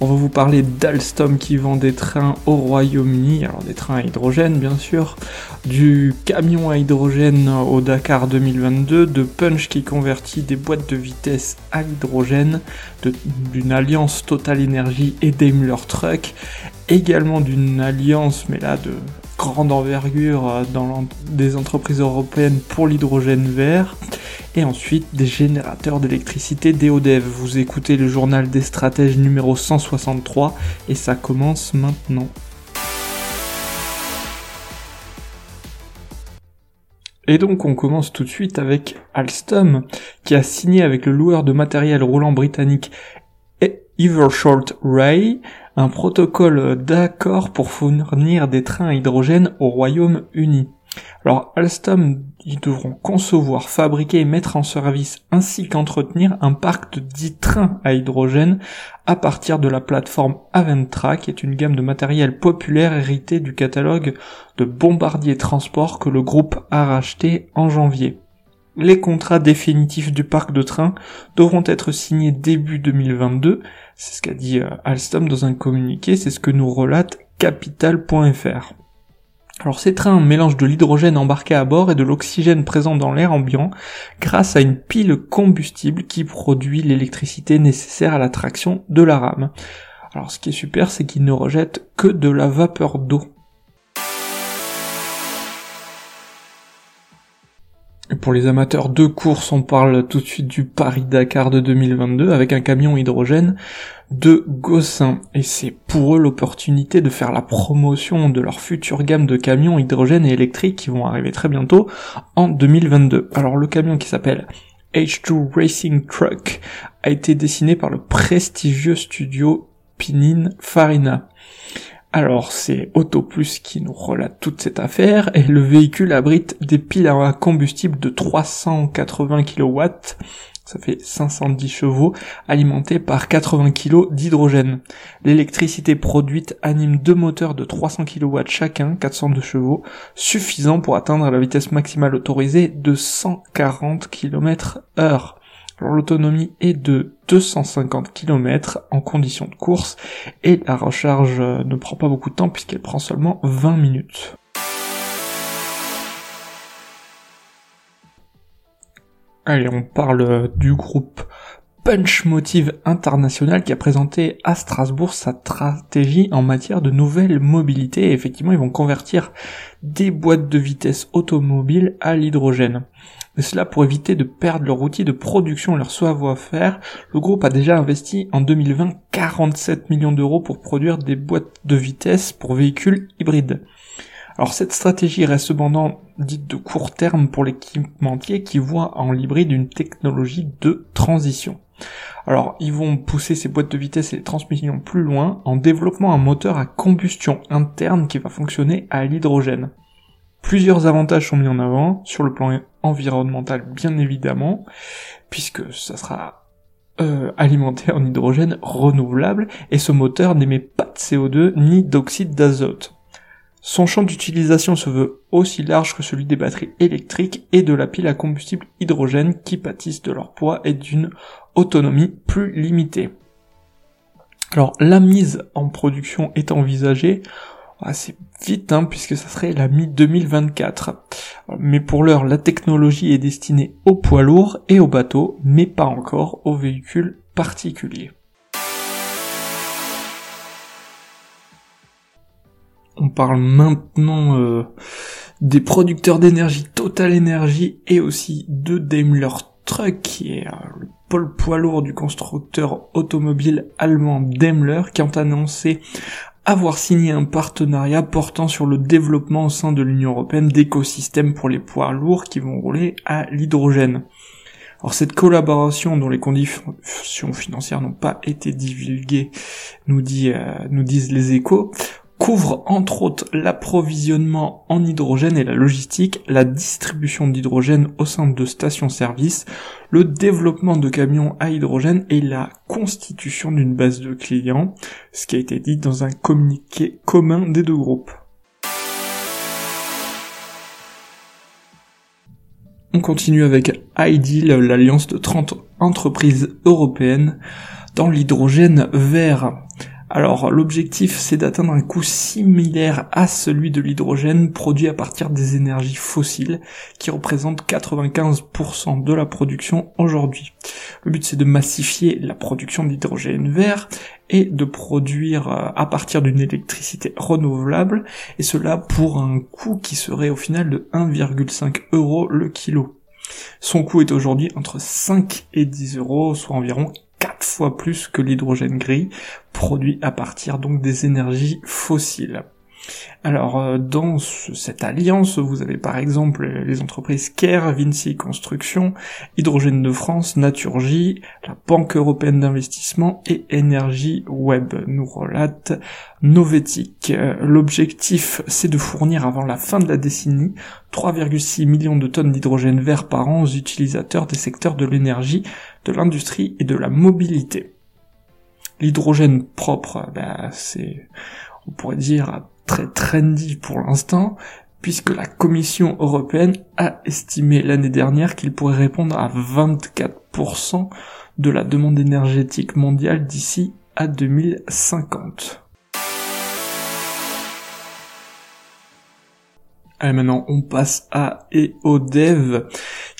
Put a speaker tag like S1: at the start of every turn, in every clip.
S1: On va vous parler d'Alstom qui vend des trains au Royaume-Uni, alors des trains à hydrogène bien sûr, du camion à hydrogène au Dakar 2022, de Punch qui convertit des boîtes de vitesse à hydrogène, d'une alliance Total Energy et Daimler Truck, également d'une alliance mais là de grande envergure euh, dans des entreprises européennes pour l'hydrogène vert, et ensuite des générateurs d'électricité DODEV. Vous écoutez le journal des stratèges numéro 163, et ça commence maintenant. Et donc on commence tout de suite avec Alstom, qui a signé avec le loueur de matériel roulant britannique Evershort Ray un protocole d'accord pour fournir des trains à hydrogène au Royaume-Uni. Alors Alstom, ils devront concevoir, fabriquer et mettre en service ainsi qu'entretenir un parc de 10 trains à hydrogène à partir de la plateforme Aventra qui est une gamme de matériel populaire héritée du catalogue de Bombardier Transport que le groupe a racheté en janvier. Les contrats définitifs du parc de trains devront être signés début 2022 c'est ce qu'a dit euh, Alstom dans un communiqué, c'est ce que nous relate capital.fr. Alors ces trains mélangent de l'hydrogène embarqué à bord et de l'oxygène présent dans l'air ambiant grâce à une pile combustible qui produit l'électricité nécessaire à la traction de la rame. Alors ce qui est super, c'est qu'ils ne rejettent que de la vapeur d'eau. Pour les amateurs de course, on parle tout de suite du Paris-Dakar de 2022 avec un camion hydrogène de Gossin. Et c'est pour eux l'opportunité de faire la promotion de leur future gamme de camions hydrogène et électriques qui vont arriver très bientôt en 2022. Alors le camion qui s'appelle H2 Racing Truck a été dessiné par le prestigieux studio Pinin Farina. Alors c'est AutoPlus qui nous relate toute cette affaire et le véhicule abrite des piles à combustible de 380 kW, ça fait 510 chevaux, alimentés par 80 kg d'hydrogène. L'électricité produite anime deux moteurs de 300 kW chacun, 402 chevaux, suffisant pour atteindre la vitesse maximale autorisée de 140 km heure. L'autonomie est de 250 km en conditions de course et la recharge euh, ne prend pas beaucoup de temps puisqu'elle prend seulement 20 minutes. Allez, on parle euh, du groupe Punch Motive International qui a présenté à Strasbourg sa stratégie en matière de nouvelles mobilités. Et effectivement, ils vont convertir des boîtes de vitesse automobiles à l'hydrogène. Mais cela pour éviter de perdre leur outil de production et leur savoir-faire, le groupe a déjà investi en 2020 47 millions d'euros pour produire des boîtes de vitesse pour véhicules hybrides. Alors cette stratégie reste cependant dite de court terme pour l'équipementier qui voit en l'hybride une technologie de transition. Alors ils vont pousser ces boîtes de vitesse et les transmissions plus loin en développant un moteur à combustion interne qui va fonctionner à l'hydrogène. Plusieurs avantages sont mis en avant, sur le plan environnemental bien évidemment, puisque ça sera euh, alimenté en hydrogène renouvelable, et ce moteur n'émet pas de CO2 ni d'oxyde d'azote. Son champ d'utilisation se veut aussi large que celui des batteries électriques et de la pile à combustible hydrogène qui pâtissent de leur poids et d'une autonomie plus limitée. Alors la mise en production est envisagée assez vite, hein, puisque ça serait la mi-2024. Mais pour l'heure, la technologie est destinée aux poids lourds et aux bateaux, mais pas encore aux véhicules particuliers. On parle maintenant euh, des producteurs d'énergie Total Energy et aussi de Daimler Truck, qui est euh, le pôle poids lourd du constructeur automobile allemand Daimler, qui ont annoncé avoir signé un partenariat portant sur le développement au sein de l'Union européenne d'écosystèmes pour les poids lourds qui vont rouler à l'hydrogène. Alors cette collaboration dont les conditions financières n'ont pas été divulguées, nous, euh, nous disent les échos, couvre entre autres l'approvisionnement en hydrogène et la logistique, la distribution d'hydrogène au sein de stations-service, le développement de camions à hydrogène et la constitution d'une base de clients, ce qui a été dit dans un communiqué commun des deux groupes. On continue avec Ideal, l'alliance de 30 entreprises européennes dans l'hydrogène vert. Alors l'objectif c'est d'atteindre un coût similaire à celui de l'hydrogène produit à partir des énergies fossiles qui représentent 95% de la production aujourd'hui. Le but c'est de massifier la production d'hydrogène vert et de produire euh, à partir d'une électricité renouvelable et cela pour un coût qui serait au final de 1,5 euros le kilo. Son coût est aujourd'hui entre 5 et 10 euros, soit environ fois plus que l'hydrogène gris, produit à partir donc des énergies fossiles. Alors euh, dans cette alliance, vous avez par exemple les entreprises Care, Vinci Construction, Hydrogène de France, Naturgy, la Banque européenne d'investissement et Énergie Web, nous relate Novetic. Euh, l'objectif, c'est de fournir avant la fin de la décennie 3,6 millions de tonnes d'hydrogène vert par an aux utilisateurs des secteurs de l'énergie, de l'industrie et de la mobilité. L'hydrogène propre, ben, c'est, on pourrait dire, très trendy pour l'instant, puisque la Commission européenne a estimé l'année dernière qu'il pourrait répondre à 24% de la demande énergétique mondiale d'ici à 2050. Allez, maintenant, on passe à EODEV,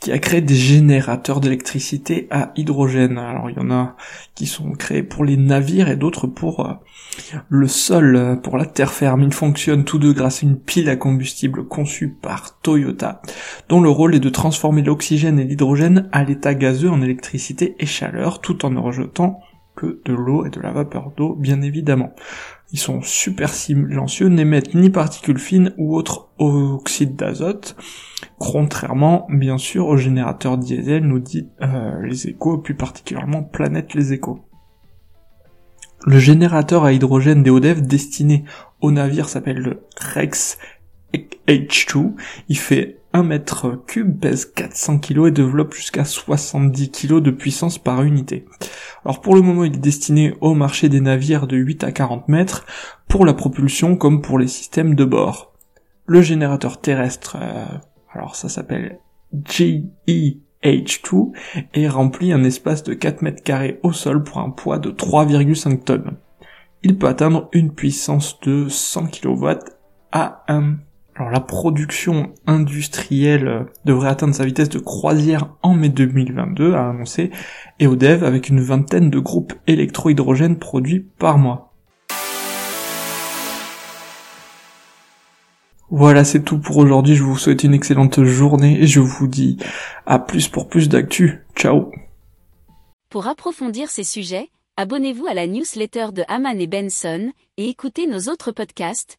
S1: qui a créé des générateurs d'électricité à hydrogène. Alors, il y en a qui sont créés pour les navires et d'autres pour euh, le sol, pour la terre ferme. Ils fonctionnent tous deux grâce à une pile à combustible conçue par Toyota, dont le rôle est de transformer l'oxygène et l'hydrogène à l'état gazeux en électricité et chaleur, tout en rejetant de l'eau et de la vapeur d'eau, bien évidemment. Ils sont super silencieux, n'émettent ni particules fines ou autres oxydes d'azote, contrairement bien sûr aux générateurs diesel, nous dit euh, les échos, plus particulièrement Planète les échos. Le générateur à hydrogène d'EODEV destiné au navire s'appelle le Rex H2. Il fait 1 mètre cube, pèse 400 kg et développe jusqu'à 70 kg de puissance par unité. Alors pour le moment il est destiné au marché des navires de 8 à 40 mètres pour la propulsion comme pour les systèmes de bord. Le générateur terrestre, euh, alors ça s'appelle GEH2 et remplit un espace de 4 mètres carrés au sol pour un poids de 3,5 tonnes. Il peut atteindre une puissance de 100 kW à 1 alors la production industrielle euh, devrait atteindre sa vitesse de croisière en mai 2022, a annoncé EODEV avec une vingtaine de groupes électro-hydrogène produits par mois. Voilà, c'est tout pour aujourd'hui. Je vous souhaite une excellente journée et je vous dis à plus pour plus d'actu. Ciao.
S2: Pour approfondir ces sujets, abonnez-vous à la newsletter de Haman et Benson et écoutez nos autres podcasts